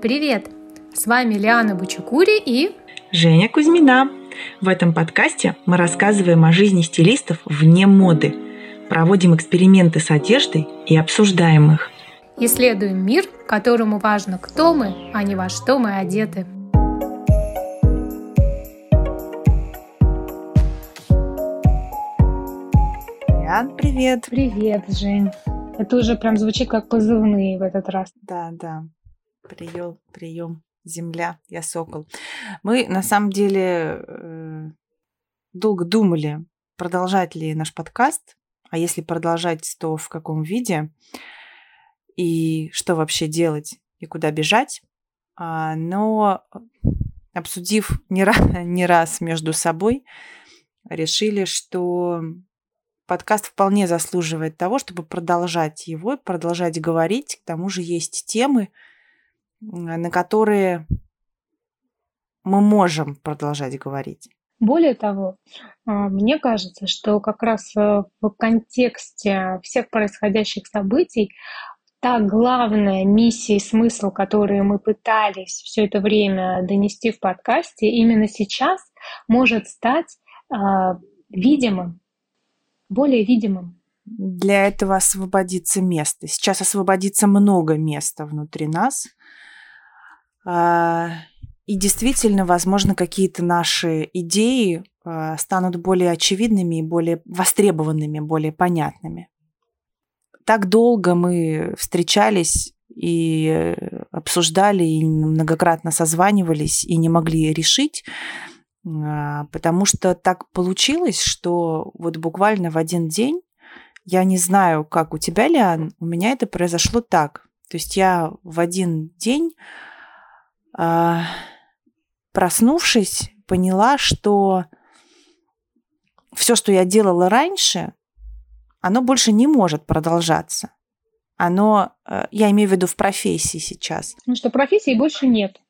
Привет! С вами Лиана Бучукури и Женя Кузьмина. В этом подкасте мы рассказываем о жизни стилистов вне моды, проводим эксперименты с одеждой и обсуждаем их. Исследуем мир, которому важно, кто мы, а не во что мы одеты. Ян, привет. Привет, Жень. Это уже прям звучит как позывные в этот раз. Да, да. Прием, прием, земля, я сокол. Мы на самом деле э, долго думали, продолжать ли наш подкаст, а если продолжать, то в каком виде, и что вообще делать, и куда бежать. А, но обсудив не раз, не раз между собой, решили, что подкаст вполне заслуживает того, чтобы продолжать его, продолжать говорить. К тому же есть темы, на которые мы можем продолжать говорить. Более того, а, мне кажется, что как раз э, в контексте всех происходящих событий та главная миссия и смысл, который мы пытались все это время донести в подкасте, именно сейчас может стать э, видимым, более видимым. Для этого освободится место. Сейчас освободится много места внутри нас. А, и действительно, возможно, какие-то наши идеи а, станут более очевидными и более востребованными, более понятными. Так долго мы встречались и обсуждали, и многократно созванивались, и не могли решить, а, потому что так получилось, что вот буквально в один день, я не знаю, как у тебя, Лиан, у меня это произошло так. То есть я в один день проснувшись, поняла, что все, что я делала раньше, оно больше не может продолжаться. Оно, э, я имею в виду в профессии сейчас. Ну что, профессии больше нет.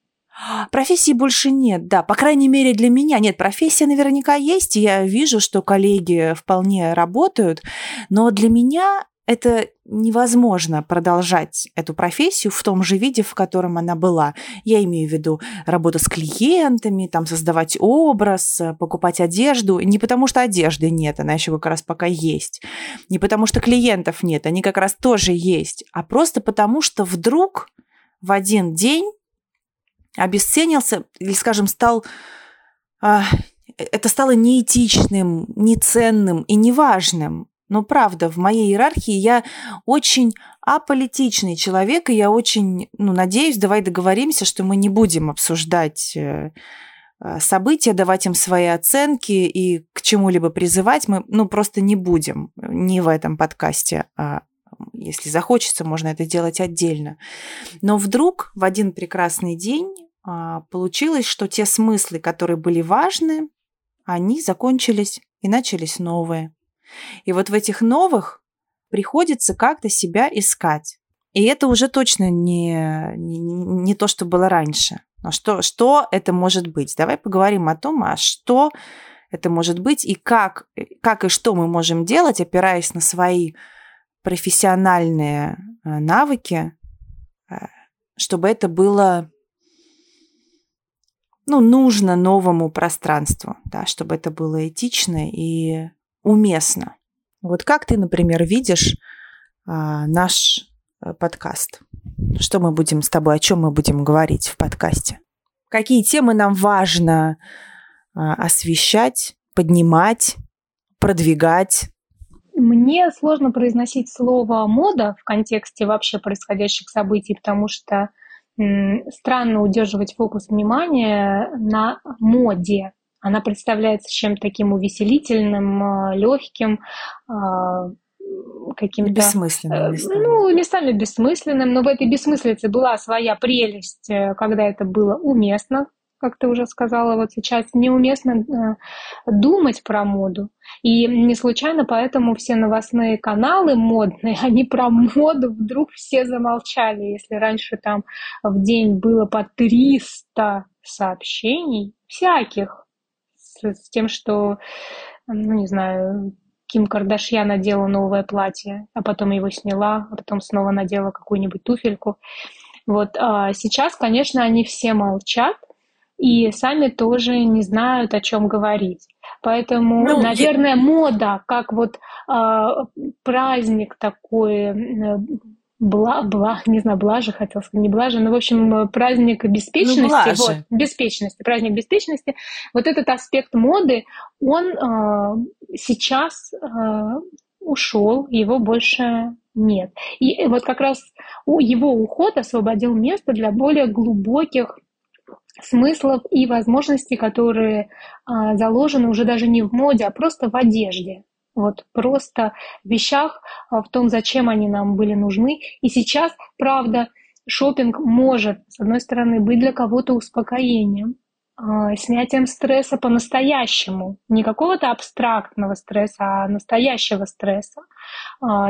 Профессии больше нет, да, по крайней мере для меня. Нет, профессия наверняка есть, и я вижу, что коллеги вполне работают, но для меня это невозможно продолжать эту профессию в том же виде, в котором она была. Я имею в виду работу с клиентами, там создавать образ, покупать одежду. Не потому что одежды нет, она еще как раз пока есть. Не потому что клиентов нет, они как раз тоже есть. А просто потому что вдруг в один день обесценился или, скажем, стал... А, это стало неэтичным, неценным и неважным. Но правда, в моей иерархии я очень аполитичный человек, и я очень, ну, надеюсь, давай договоримся, что мы не будем обсуждать э, э, события, давать им свои оценки и к чему-либо призывать мы, ну, просто не будем, не в этом подкасте, а если захочется, можно это делать отдельно. Но вдруг в один прекрасный день а, получилось, что те смыслы, которые были важны, они закончились и начались новые. И вот в этих новых приходится как-то себя искать. И это уже точно не, не, не то, что было раньше. Но что, что это может быть? Давай поговорим о том, а что это может быть и как, как и что мы можем делать, опираясь на свои профессиональные э, навыки, э, чтобы это было ну, нужно новому пространству, да, чтобы это было этично и уместно. Вот как ты, например, видишь а, наш э, подкаст? Что мы будем с тобой, о чем мы будем говорить в подкасте? Какие темы нам важно а, освещать, поднимать, продвигать? Мне сложно произносить слово мода в контексте вообще происходящих событий, потому что странно удерживать фокус внимания на моде она представляется чем-то таким увеселительным, а, легким, а, каким-то... Бессмысленным. Э, местами. Ну, местами бессмысленным, но в этой бессмыслице была своя прелесть, э, когда это было уместно, как ты уже сказала, вот сейчас неуместно э, думать про моду. И не случайно поэтому все новостные каналы модные, они про моду вдруг все замолчали. Если раньше там в день было по 300 сообщений, всяких, с тем, что, ну, не знаю, Ким Кардашьян надела новое платье, а потом его сняла, а потом снова надела какую-нибудь туфельку. Вот а сейчас, конечно, они все молчат и сами тоже не знают, о чем говорить. Поэтому, ну, наверное, я... мода, как вот э, праздник такой, бла, бла, не знаю, блажи хотел сказать, не блажи, но, в общем, праздник беспечности, ну, вот, беспечности, праздник беспечности, вот этот аспект моды, он э, сейчас э, ушел, его больше нет. И вот как раз его уход освободил место для более глубоких смыслов и возможностей, которые а, заложены уже даже не в моде, а просто в одежде. Вот просто вещах, а, в том, зачем они нам были нужны. И сейчас, правда, шопинг может, с одной стороны, быть для кого-то успокоением, а, снятием стресса по-настоящему. Не какого-то абстрактного стресса, а настоящего стресса.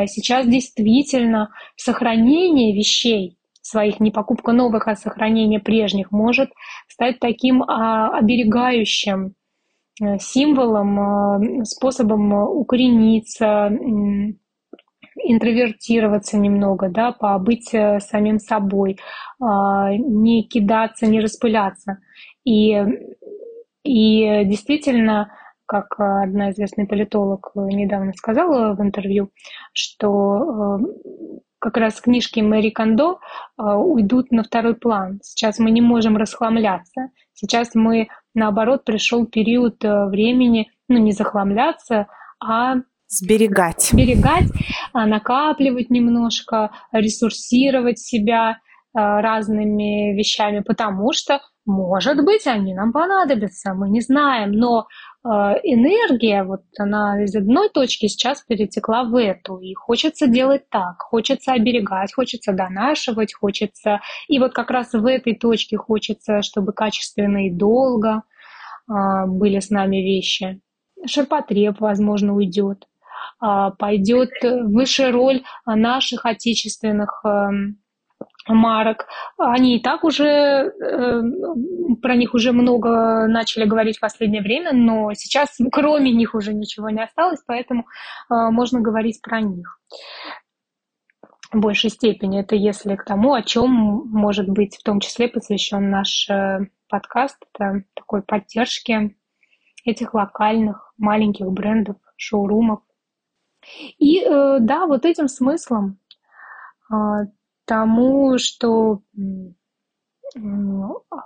Сейчас действительно сохранение вещей своих, не покупка новых, а сохранение прежних, может стать таким а, оберегающим символом, а, способом укорениться, интровертироваться немного, да, побыть э, самим собой, а, не кидаться, не распыляться. И, и действительно, как одна известная политолог недавно сказала в интервью, что э, как раз книжки Мэри Кондо уйдут на второй план. Сейчас мы не можем расхламляться. Сейчас мы, наоборот, пришел период э, времени, ну, не захламляться, а Сберегать. Сберегать, а, накапливать немножко, ресурсировать себя а, разными вещами, потому что, может быть, они нам понадобятся, мы не знаем, но энергия, вот она из одной точки сейчас перетекла в эту, и хочется делать так, хочется оберегать, хочется донашивать, хочется... И вот как раз в этой точке хочется, чтобы качественно и долго а, были с нами вещи. Ширпотреб, возможно, уйдет. А, пойдет выше роль наших отечественных эм, марок. Они и так уже, э, про них уже много начали говорить в последнее время, но сейчас кроме них уже ничего не осталось, поэтому э, можно говорить про них в большей степени. Это если к тому, о чем может быть в том числе посвящен наш э, подкаст, это такой поддержки этих локальных маленьких брендов, шоурумов. И да, вот этим смыслом тому, что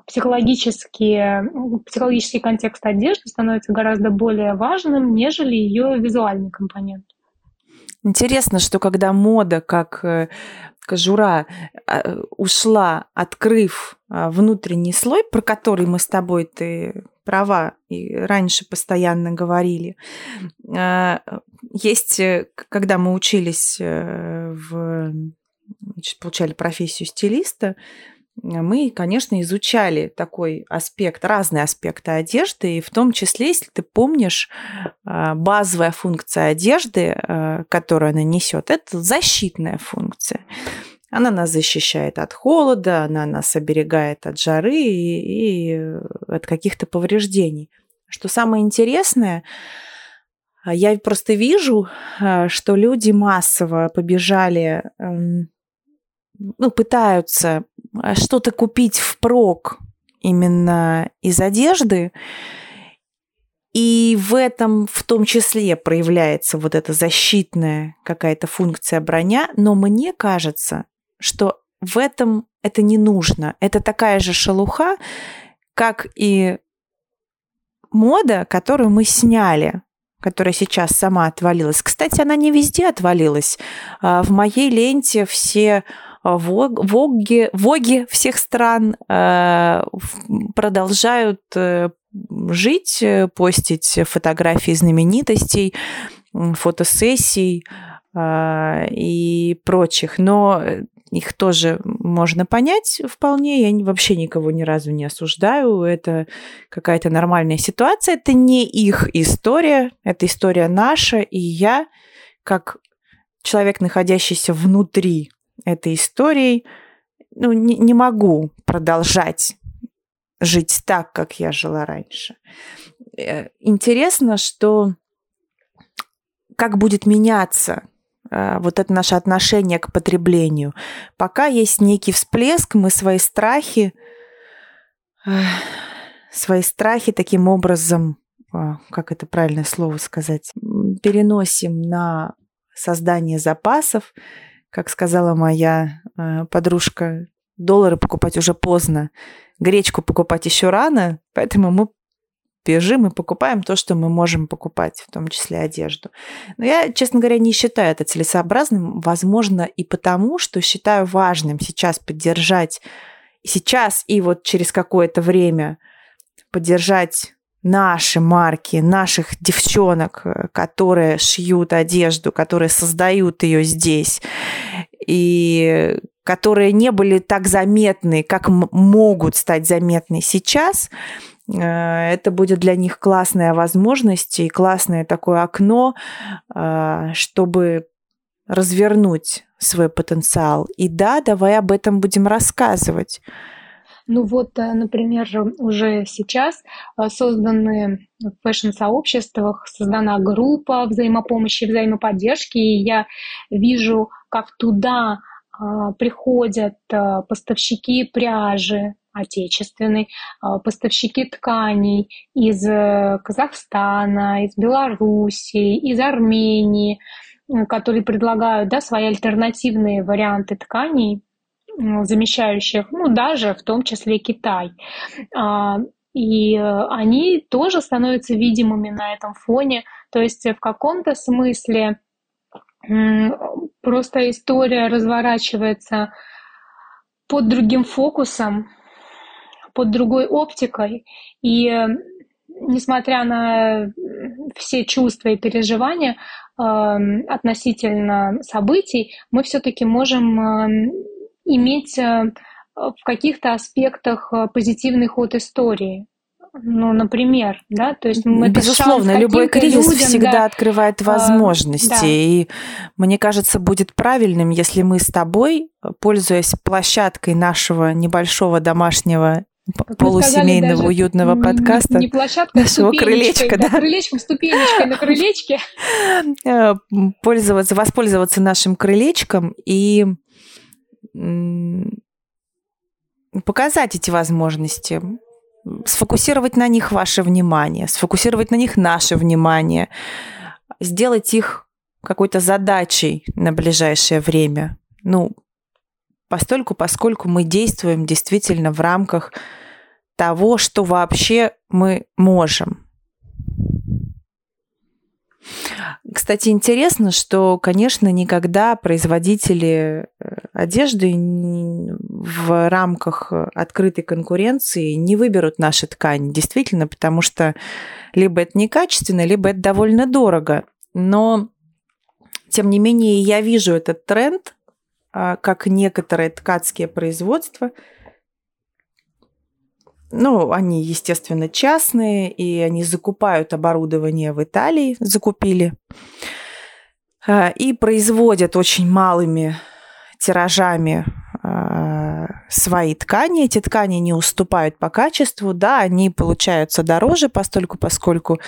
психологический, психологический контекст одежды становится гораздо более важным, нежели ее визуальный компонент. Интересно, что когда мода как э, кожура а, ушла, открыв а, внутренний слой, про который мы с тобой ты права и раньше постоянно говорили. А, есть, э, когда мы учились э, в значит, получали профессию стилиста, мы, конечно, изучали такой аспект, разные аспекты одежды, и в том числе, если ты помнишь, а, базовая функция одежды, а, которую она несет, это защитная функция. Она нас защищает от холода, она нас оберегает от жары и, и от каких-то повреждений. Что самое интересное, я просто вижу, а, что люди массово побежали эм, ну, пытаются а, что-то купить впрок именно из одежды, и в этом в том числе проявляется вот эта защитная какая-то функция броня, но мне кажется, что в этом это не нужно. Это такая же шелуха, как и мода, которую мы сняли которая сейчас сама отвалилась. Кстати, она не везде отвалилась. А, в моей ленте все Воги, воги всех стран э, продолжают э, жить, э, постить фотографии знаменитостей, фотосессий и прочих. Но их тоже можно понять вполне. Я вообще никого ни разу не осуждаю. Это какая-то нормальная ситуация. Это не их история, это история наша. И я, как человек, находящийся внутри этой историей, ну, не, не могу продолжать жить так, как я жила раньше. Э, интересно, что как будет меняться э, вот это наше отношение к потреблению. Пока есть некий всплеск, мы свои страхи, свои страхи таким образом, как это правильное слово сказать, переносим на создание запасов. Как сказала моя подружка, доллары покупать уже поздно, гречку покупать еще рано, поэтому мы бежим и покупаем то, что мы можем покупать, в том числе одежду. Но я, честно говоря, не считаю это целесообразным, возможно, и потому, что считаю важным сейчас поддержать, сейчас и вот через какое-то время поддержать наши марки, наших девчонок, которые шьют одежду, которые создают ее здесь, и которые не были так заметны, как могут стать заметны сейчас – Э, это будет для них классная возможность и классное такое окно, э, чтобы развернуть свой потенциал. И да, давай об этом будем рассказывать. Ну вот, э, например, уже сейчас созданы в фэшн-сообществах, создана группа взаимопомощи, взаимоподдержки, и я вижу, как туда приходят поставщики пряжи, отечественной, а, поставщики тканей из э, Казахстана, из Белоруссии, из Армении, которые предлагают да, свои альтернативные варианты тканей, замещающих, ну, даже в том числе Китай. А, и э, они тоже становятся видимыми на этом фоне. То есть в каком-то смысле просто история разворачивается под другим фокусом, под другой оптикой. И э, несмотря на все чувства и переживания э, относительно событий, мы все-таки можем э, иметь в каких-то аспектах позитивный ход истории. Ну, например, да, то есть мы безусловно любой кризис людям, всегда да, открывает возможности, а, да. и мне кажется будет правильным, если мы с тобой, пользуясь площадкой нашего небольшого домашнего как полусемейного сказали, уютного подкаста. Не площадка, а нашего крылечка, да. Крылечком, ступенечкой на крылечке. Э, пользоваться, воспользоваться нашим крылечком и показать эти возможности, сфокусировать на них ваше внимание, сфокусировать на них наше внимание, сделать их какой-то задачей на ближайшее время. Ну, постольку, поскольку мы действуем действительно в рамках того, что вообще мы можем. Кстати, интересно, что, конечно, никогда производители э, одежды в рамках открытой конкуренции не выберут наши ткани, действительно, потому что либо это некачественно, либо это довольно дорого. Но, тем не менее, я вижу этот тренд, а, как некоторые ткацкие производства. Ну, они, естественно, частные, и они закупают оборудование в Италии, закупили, а, и производят очень малыми тиражами а, свои ткани. Эти ткани не уступают по качеству, да, они получаются дороже, постольку, поскольку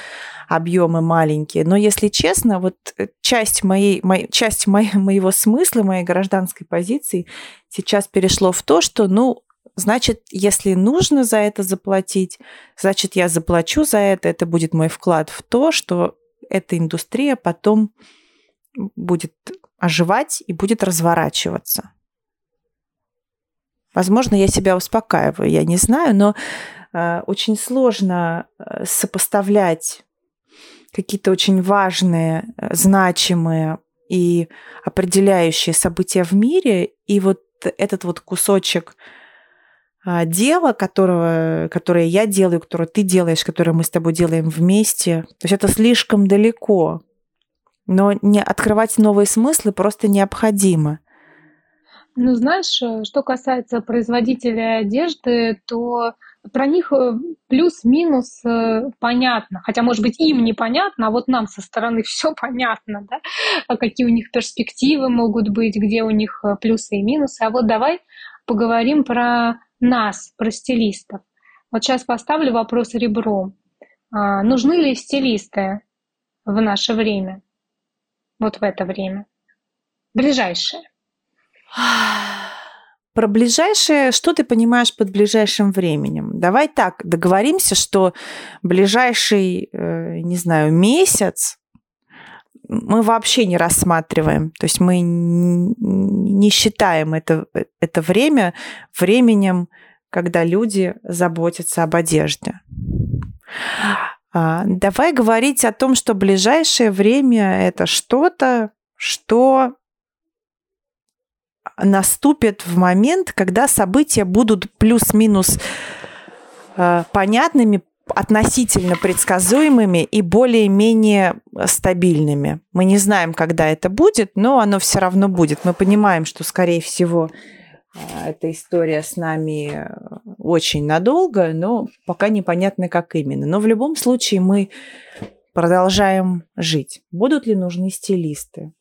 объемы маленькие. Но если честно, вот э, часть, моей, моей, часть моей, моего смысла, моей гражданской позиции сейчас перешло в то, что, ну, значит, если нужно за это заплатить, значит, я заплачу за это, это будет мой вклад в то, что эта индустрия потом будет оживать и будет разворачиваться. Возможно, я себя успокаиваю, я не знаю, но э, очень сложно э, сопоставлять какие-то очень важные, э, значимые и определяющие события в мире, и вот этот вот кусочек а, дела, которого, которое я делаю, которое ты делаешь, которое мы с тобой делаем вместе, то есть это слишком далеко. Но не открывать новые смыслы просто необходимо. Ну, знаешь, э, что касается производителей одежды, то про них э, плюс-минус э, понятно. Хотя, может быть, им непонятно, а вот нам со стороны все понятно, да? А какие у них перспективы могут быть, где у них плюсы и минусы. А вот давай поговорим про нас, про стилистов. Вот сейчас поставлю вопрос ребром. А, нужны ли стилисты в наше время? Вот в это время. Ближайшее. Про ближайшее, что ты понимаешь под ближайшим временем? Давай так, договоримся, что ближайший, э, не знаю, месяц мы вообще не рассматриваем. То есть мы не считаем это, это время временем, когда люди заботятся об одежде. А, давай говорить о том, что ближайшее время это что-то, что наступит в момент, когда события будут плюс-минус э, понятными, относительно предсказуемыми и более-менее стабильными. Мы не знаем, когда это будет, но оно все равно будет. Мы понимаем, что, скорее всего, э, эта история с нами очень надолго, но пока непонятно, как именно. Но в любом случае мы продолжаем жить. Будут ли нужны стилисты?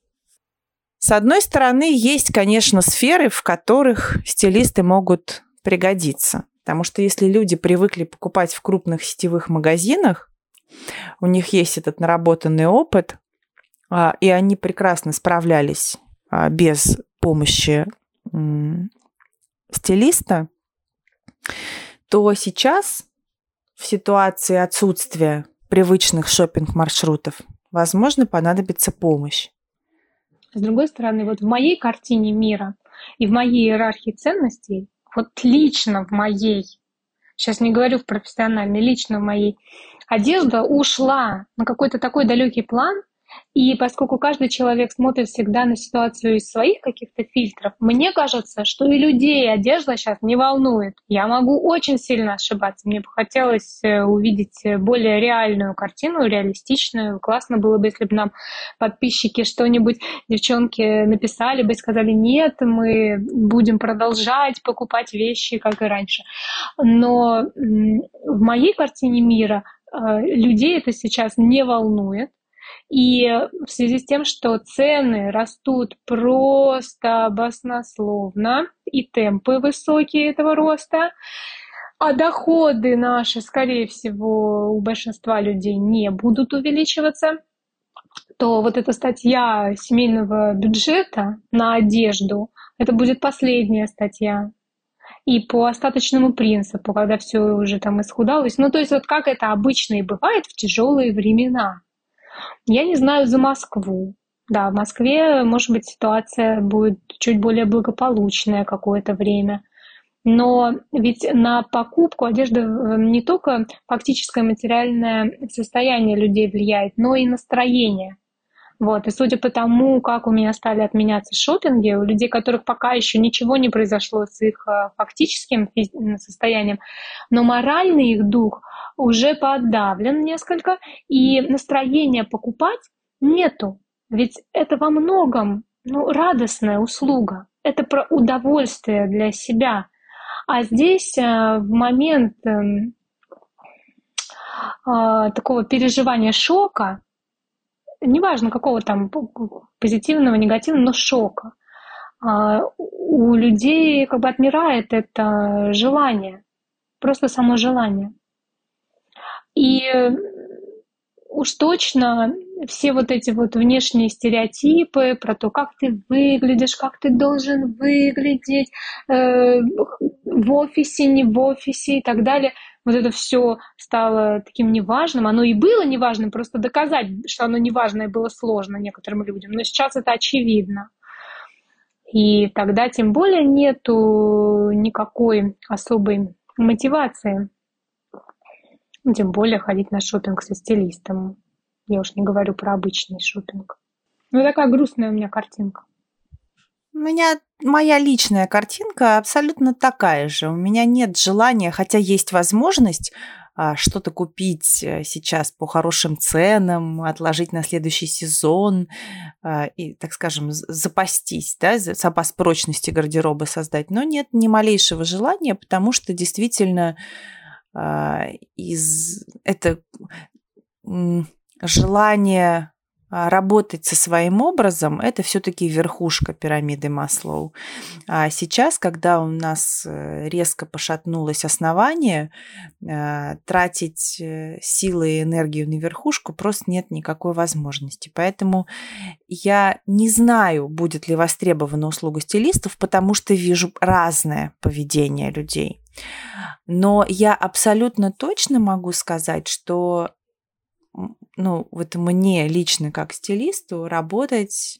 С одной стороны, есть, конечно, сферы, в которых стилисты могут пригодиться. Потому что если люди привыкли покупать в крупных сетевых магазинах, у них есть этот наработанный опыт, а, и они прекрасно справлялись а, без помощи стилиста, то сейчас в ситуации отсутствия привычных шопинг-маршрутов, возможно, понадобится помощь. С другой стороны, вот в моей картине мира и в моей иерархии ценностей, вот лично в моей, сейчас не говорю в профессиональной, лично в моей, одежда ушла на какой-то такой далекий план, и поскольку каждый человек смотрит всегда на ситуацию из своих каких-то фильтров, мне кажется, что и людей одежда сейчас не волнует. Я могу очень сильно ошибаться. Мне бы хотелось э, увидеть более реальную картину, реалистичную. Классно было бы, если бы нам подписчики что-нибудь, девчонки, написали бы и сказали, нет, мы будем продолжать покупать вещи, как и раньше. Но в моей картине мира э, людей это сейчас не волнует. И в связи с тем, что цены растут просто баснословно, и темпы высокие этого роста, а доходы наши, скорее всего, у большинства людей не будут увеличиваться, то вот эта статья семейного бюджета на одежду, это будет последняя статья. И по остаточному принципу, когда все уже там исхудалось. Ну, то есть вот как это обычно и бывает в тяжелые времена. Я не знаю за Москву. Да, в Москве, может быть, ситуация будет чуть более благополучная какое-то время. Но ведь на покупку одежды э, не только фактическое материальное состояние людей влияет, но и настроение. Вот. И судя по тому, как у меня стали отменяться шопинги, у людей, которых пока еще ничего не произошло с их э, фактическим состоянием, но моральный их дух уже подавлен несколько, и настроения покупать нету. Ведь это во многом ну, радостная услуга. Это про удовольствие для себя. А здесь э, в момент эм, а, такого переживания шока, неважно какого там позитивного, негативного, но шока, а, у людей как бы отмирает это желание, просто само желание. И уж точно все вот эти вот внешние стереотипы про то, как ты выглядишь, как ты должен выглядеть э, в офисе, не в офисе и так далее, вот это все стало таким неважным. Оно и было неважным, просто доказать, что оно неважное было сложно некоторым людям. Но сейчас это очевидно. И тогда тем более нету никакой особой мотивации ну, тем более ходить на шопинг со стилистом. Я уж не говорю про обычный шопинг. Ну, такая грустная у меня картинка. У меня моя личная картинка абсолютно такая же. У меня нет желания, хотя есть возможность а, что-то купить э, сейчас по хорошим ценам, отложить на следующий сезон а, и, так скажем, запастись, да, запас прочности гардероба создать. Но нет ни малейшего желания, потому что действительно а, из это желание работать со своим образом, это все-таки верхушка пирамиды Маслоу. А сейчас, когда у нас э, резко пошатнулось основание, э, тратить э, силы и энергию на верхушку просто нет никакой возможности. Поэтому я не знаю, будет ли востребована услуга стилистов, потому что вижу разное поведение людей. Но я абсолютно точно могу сказать, что ну, вот мне лично как стилисту работать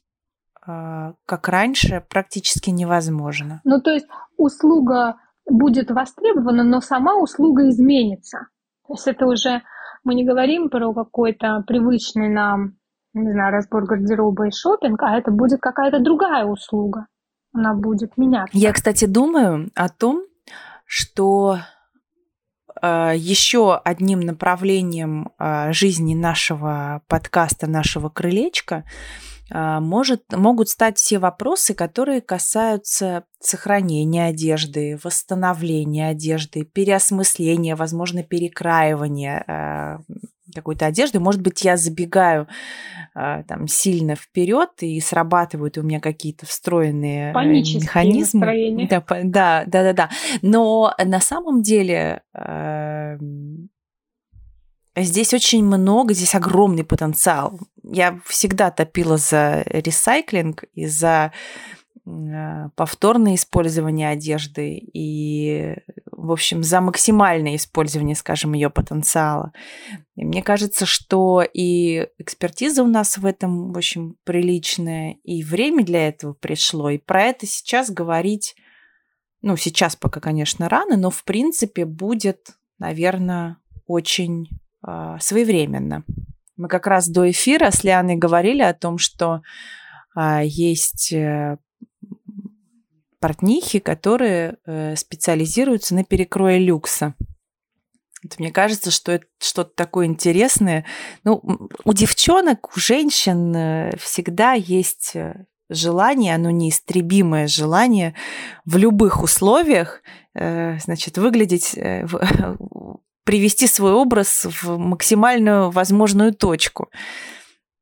э, как раньше практически невозможно. Ну, то есть услуга будет востребована, но сама услуга изменится. То есть это уже мы не говорим про какой-то привычный нам, не знаю, разбор гардероба и шопинг, а это будет какая-то другая услуга. Она будет меняться. Я, кстати, думаю о том, что еще одним направлением а, жизни нашего подкаста, нашего крылечка, а, может, могут стать все вопросы, которые касаются сохранения одежды, восстановления одежды, переосмысления, возможно, перекраивания какой-то одежды. Может быть, я забегаю э, там сильно вперед и срабатывают у меня какие-то встроенные э, Панические механизмы. Настроения. Да, да, да, да, да. Но на самом деле э, здесь очень много, здесь огромный потенциал. Я всегда топила за ресайклинг и за повторное использование одежды и, в общем, за максимальное использование, скажем, ее потенциала. И мне кажется, что и экспертиза у нас в этом, в общем, приличная, и время для этого пришло. И про это сейчас говорить, ну, сейчас пока, конечно, рано, но, в принципе, будет, наверное, очень э, своевременно. Мы как раз до эфира с Лианой говорили о том, что э, есть э, портнихи, которые э, специализируются на перекрое люкса. Это, мне кажется, что это что-то такое интересное. Ну, у девчонок, у женщин э, всегда есть э, желание, оно неистребимое желание в любых условиях, значит, выглядеть, привести свой образ в максимальную возможную точку.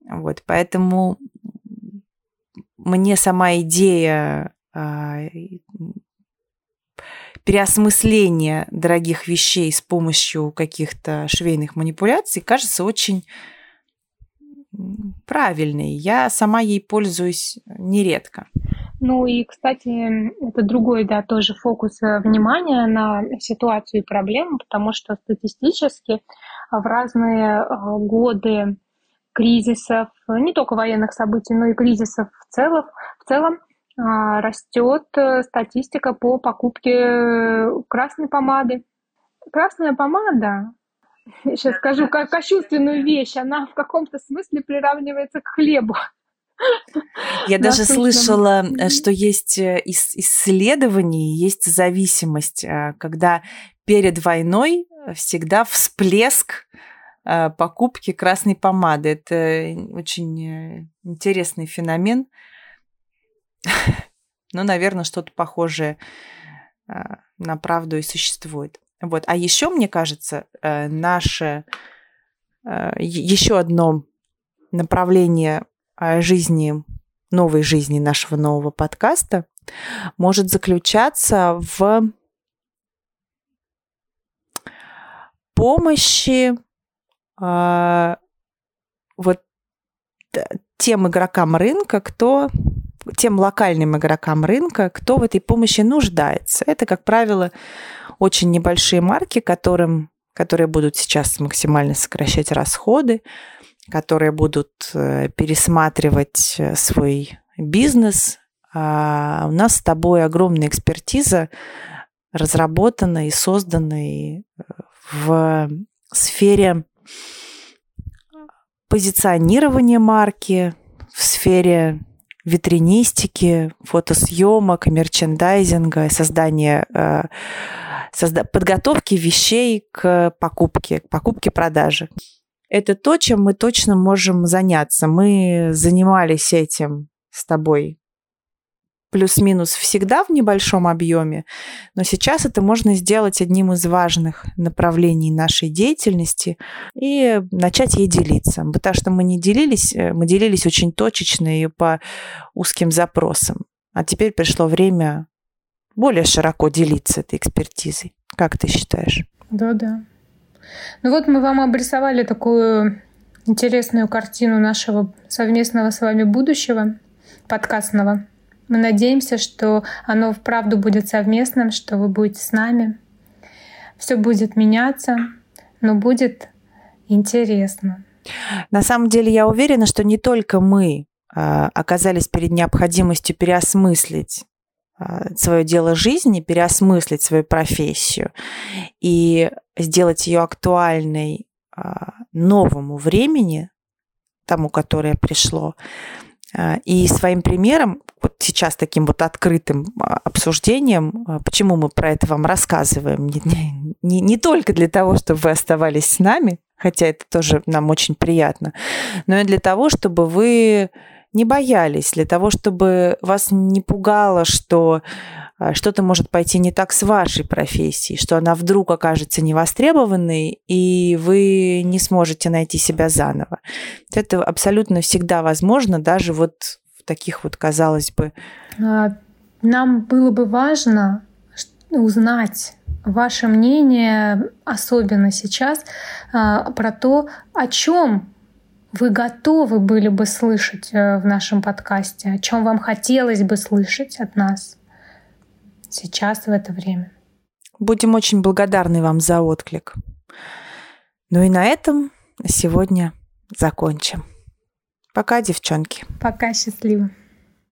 Вот, поэтому мне сама идея переосмысление дорогих вещей с помощью каких-то швейных манипуляций кажется очень правильной. Я сама ей пользуюсь нередко. Ну и, кстати, это другой, да, тоже фокус э, внимания на ситуацию и проблему, потому что статистически в разные э, годы кризисов, не только военных событий, но и кризисов в целом, в целом а, растет э, статистика по покупке э, красной помады. Красная помада, сейчас скажу как кощунственную вещь, она в каком-то смысле приравнивается к хлебу. Я даже слышала, э, что есть исследования, есть зависимость, когда перед войной всегда всплеск покупки красной помады. Это очень интересный феномен. Ну, наверное, что-то похожее а, на правду и существует. Вот. А еще, мне кажется, э, наше э, еще одно направление а, жизни, новой жизни нашего нового подкаста может заключаться в помощи э, вот тем игрокам рынка, кто тем локальным игрокам рынка, кто в этой помощи нуждается. Это, как правило, очень небольшие марки, которым, которые будут сейчас максимально сокращать расходы, которые будут э, пересматривать э, свой бизнес. А у нас с тобой огромная экспертиза разработана и создана э, в сфере позиционирования марки, в сфере витринистики, фотосъемок, мерчендайзинга, создания, э, созда подготовки вещей к покупке, к покупке-продаже. Это то, чем мы точно можем заняться. Мы занимались этим с тобой плюс-минус всегда в небольшом объеме, но сейчас это можно сделать одним из важных направлений нашей деятельности и начать ей делиться. Потому что мы не делились, э, мы делились очень точечно и по узким запросам. А теперь пришло время более широко делиться этой экспертизой. Как ты считаешь? Да-да. Ну вот мы вам обрисовали такую интересную картину нашего совместного с вами будущего, подкастного. Мы надеемся, что оно вправду будет совместным, что вы будете с нами. Все будет меняться, но будет интересно. На самом деле я уверена, что не только мы а, оказались перед необходимостью переосмыслить а, свое дело жизни, переосмыслить свою профессию и сделать ее актуальной а, новому времени, тому, которое пришло, и своим примером, вот сейчас таким вот открытым а, обсуждением, а, почему мы про это вам рассказываем, не, не, не только для того, чтобы вы оставались с нами, хотя это тоже нам очень приятно, но и для того, чтобы вы не боялись, для того, чтобы вас не пугало, что а, что-то может пойти не так с вашей профессией, что она вдруг окажется невостребованной, и вы не сможете найти себя заново. Это абсолютно всегда возможно, даже вот в таких вот, казалось бы... А, нам было бы важно узнать ваше мнение, особенно сейчас, а, про то, о чем вы готовы были бы слышать э, в нашем подкасте, о чем вам хотелось бы слышать от нас сейчас, в это время. Будем очень благодарны вам за отклик. Ну и на этом сегодня закончим. Пока, девчонки. Пока, счастливо.